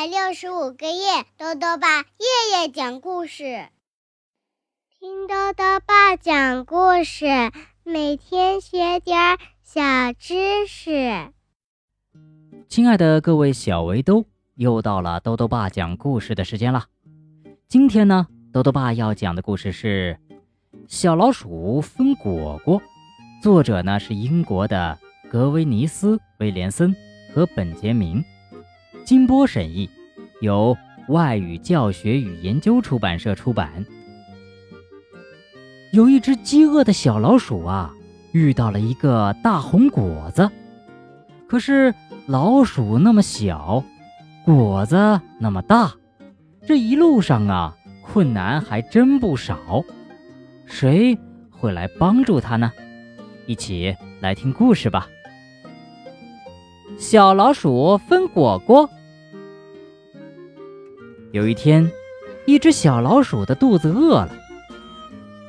百六十五个夜，豆豆爸夜夜讲故事，听豆豆爸讲故事，每天学点小知识。亲爱的各位小围兜，又到了豆豆爸讲故事的时间了。今天呢，豆豆爸要讲的故事是《小老鼠分果果》，作者呢是英国的格威尼斯·威廉森和本杰明。金波审译，由外语教学与研究出版社出版。有一只饥饿的小老鼠啊，遇到了一个大红果子。可是老鼠那么小，果子那么大，这一路上啊，困难还真不少。谁会来帮助它呢？一起来听故事吧。小老鼠分果果。有一天，一只小老鼠的肚子饿了。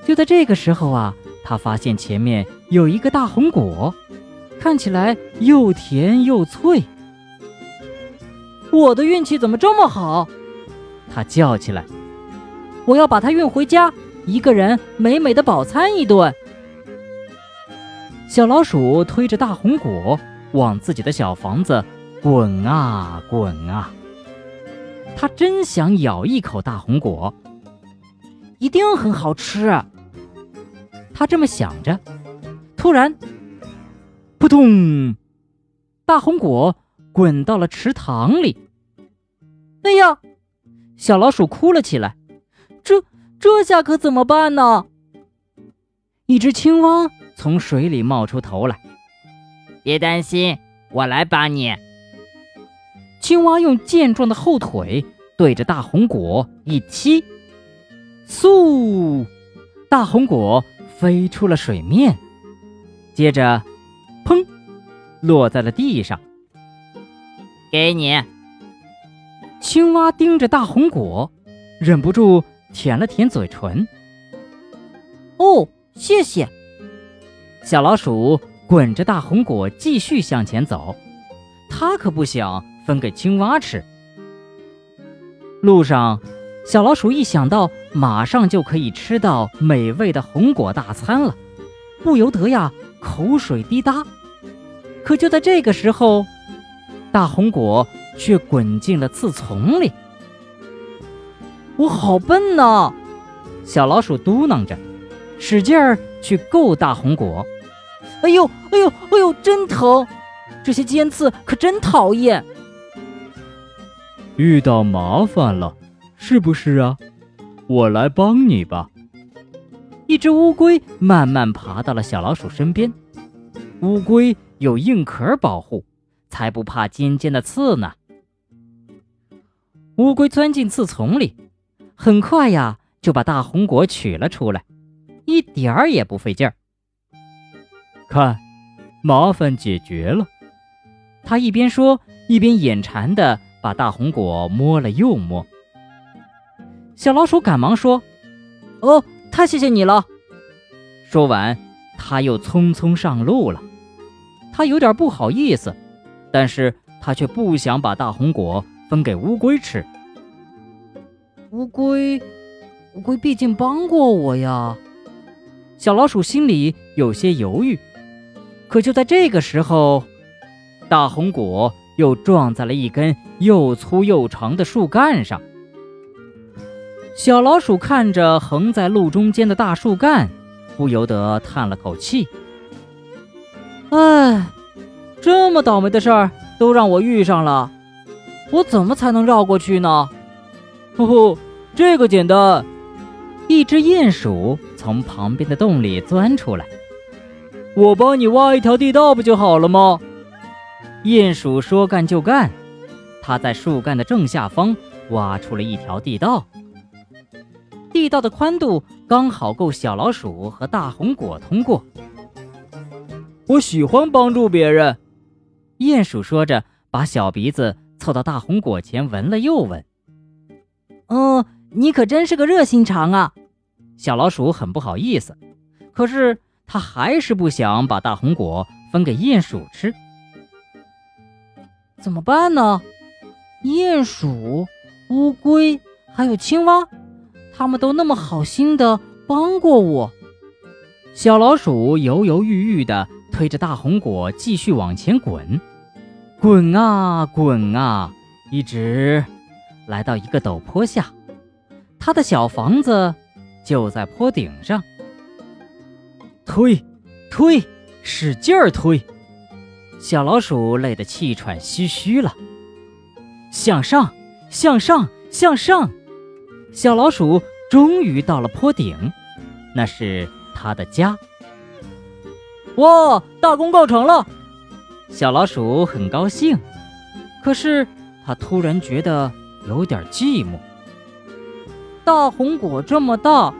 就在这个时候啊，它发现前面有一个大红果，看起来又甜又脆。我的运气怎么这么好？它叫起来：“我要把它运回家，一个人美美的饱餐一顿。”小老鼠推着大红果。往自己的小房子滚啊滚啊！他真想咬一口大红果，一定很好吃。他这么想着，突然，扑通！大红果滚到了池塘里。哎呀！小老鼠哭了起来。这这下可怎么办呢？一只青蛙从水里冒出头来。别担心，我来帮你。青蛙用健壮的后腿对着大红果一踢，嗖，大红果飞出了水面，接着，砰，落在了地上。给你。青蛙盯着大红果，忍不住舔了舔嘴唇。哦，谢谢。小老鼠。滚着大红果继续向前走，他可不想分给青蛙吃。路上，小老鼠一想到马上就可以吃到美味的红果大餐了，不由得呀口水滴答。可就在这个时候，大红果却滚进了刺丛里。我好笨呐！小老鼠嘟囔着，使劲儿去够大红果。哎呦，哎呦，哎呦，真疼！这些尖刺可真讨厌。遇到麻烦了，是不是啊？我来帮你吧。一只乌龟慢慢爬到了小老鼠身边。乌龟有硬壳保护，才不怕尖尖的刺呢。乌龟钻进刺丛里，很快呀就把大红果取了出来，一点儿也不费劲儿。看，麻烦解决了。他一边说，一边眼馋的把大红果摸了又摸。小老鼠赶忙说：“哦，太谢谢你了。”说完，他又匆匆上路了。他有点不好意思，但是他却不想把大红果分给乌龟吃。乌龟，乌龟毕竟帮过我呀。小老鼠心里有些犹豫。可就在这个时候，大红果又撞在了一根又粗又长的树干上。小老鼠看着横在路中间的大树干，不由得叹了口气：“哎，这么倒霉的事儿都让我遇上了，我怎么才能绕过去呢？”“呼呼，这个简单。”一只鼹鼠从旁边的洞里钻出来。我帮你挖一条地道不就好了吗？鼹鼠说干就干，它在树干的正下方挖出了一条地道。地道的宽度刚好够小老鼠和大红果通过。我喜欢帮助别人，鼹鼠说着，把小鼻子凑到大红果前闻了又闻。哦，你可真是个热心肠啊！小老鼠很不好意思，可是。他还是不想把大红果分给鼹鼠吃，怎么办呢？鼹鼠、乌龟还有青蛙，他们都那么好心的帮过我。小老鼠犹犹豫豫地推着大红果继续往前滚，滚啊滚啊，一直来到一个陡坡下，它的小房子就在坡顶上。推，推，使劲儿推！小老鼠累得气喘吁吁了。向上，向上，向上！小老鼠终于到了坡顶，那是。他的家，哇！大功告成了，小老鼠很高兴。可是它突然觉得有点寂寞。大红果这么大，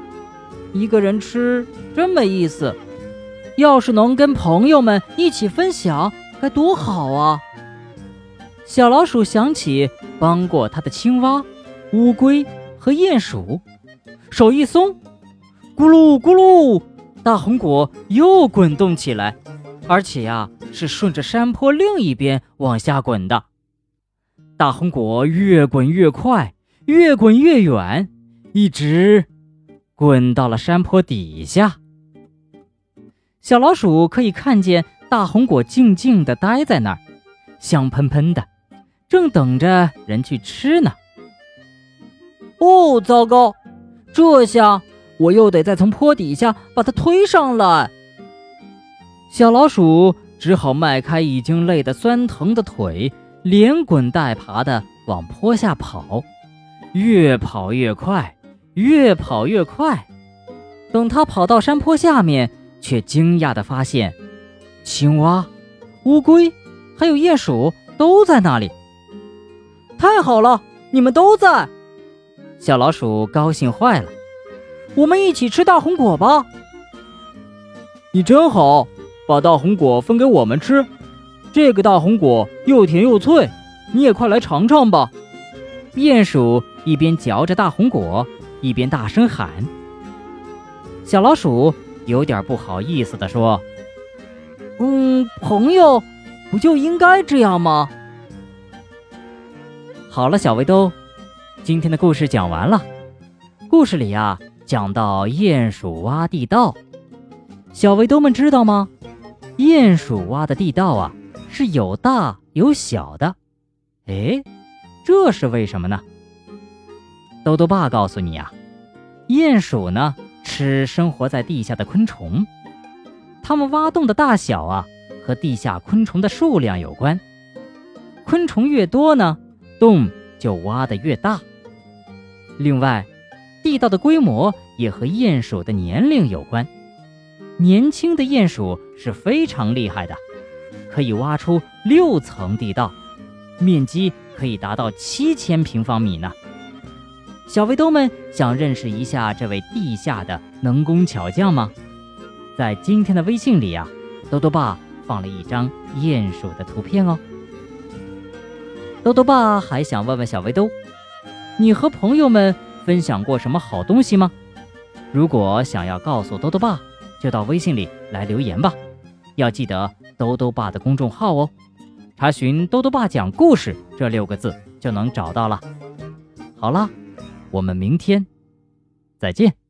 一个人吃真没意思。要是能跟朋友们一起分享，该多好啊！小老鼠想起帮过他的青蛙、乌龟和鼹鼠，手一松，咕噜咕噜。大红果又滚动起来，而且呀，是顺着山坡另一边往下滚的。大红果越滚越快，越滚越远，一直滚到了山坡底下。小老鼠可以看见大红果静静地待在那儿，香喷喷的，正等着人去吃呢。哦，糟糕，这下……我又得再从坡底下把它推上来，小老鼠只好迈开已经累得酸疼的腿，连滚带爬地往坡下跑，越跑越快，越跑越快。等它跑到山坡下面，却惊讶地发现，青蛙、乌龟还有鼹鼠都在那里。太好了，你们都在！小老鼠高兴坏了。我们一起吃大红果吧！你真好，把大红果分给我们吃。这个大红果又甜又脆，你也快来尝尝吧。鼹鼠一边嚼着大红果，一边大声喊。小老鼠有点不好意思地说：“嗯，朋友，不就应该这样吗？”好了，小围兜，今天的故事讲完了。故事里呀。讲到鼹鼠挖地道，小围兜们知道吗？鼹鼠挖的地道啊，是有大有小的。哎，这是为什么呢？兜兜爸告诉你啊，鼹鼠呢吃生活在地下的昆虫，它们挖洞的大小啊和地下昆虫的数量有关。昆虫越多呢，洞就挖得越大。另外，地道的规模也和鼹鼠的年龄有关，年轻的鼹鼠是非常厉害的，可以挖出六层地道，面积可以达到七千平方米呢。小围兜们想认识一下这位地下的能工巧匠吗？在今天的微信里啊，兜兜爸放了一张鼹鼠的图片哦。兜兜爸还想问问小围兜，你和朋友们？分享过什么好东西吗？如果想要告诉兜兜爸，就到微信里来留言吧。要记得兜兜爸的公众号哦，查询“兜兜爸讲故事”这六个字就能找到了。好了，我们明天再见。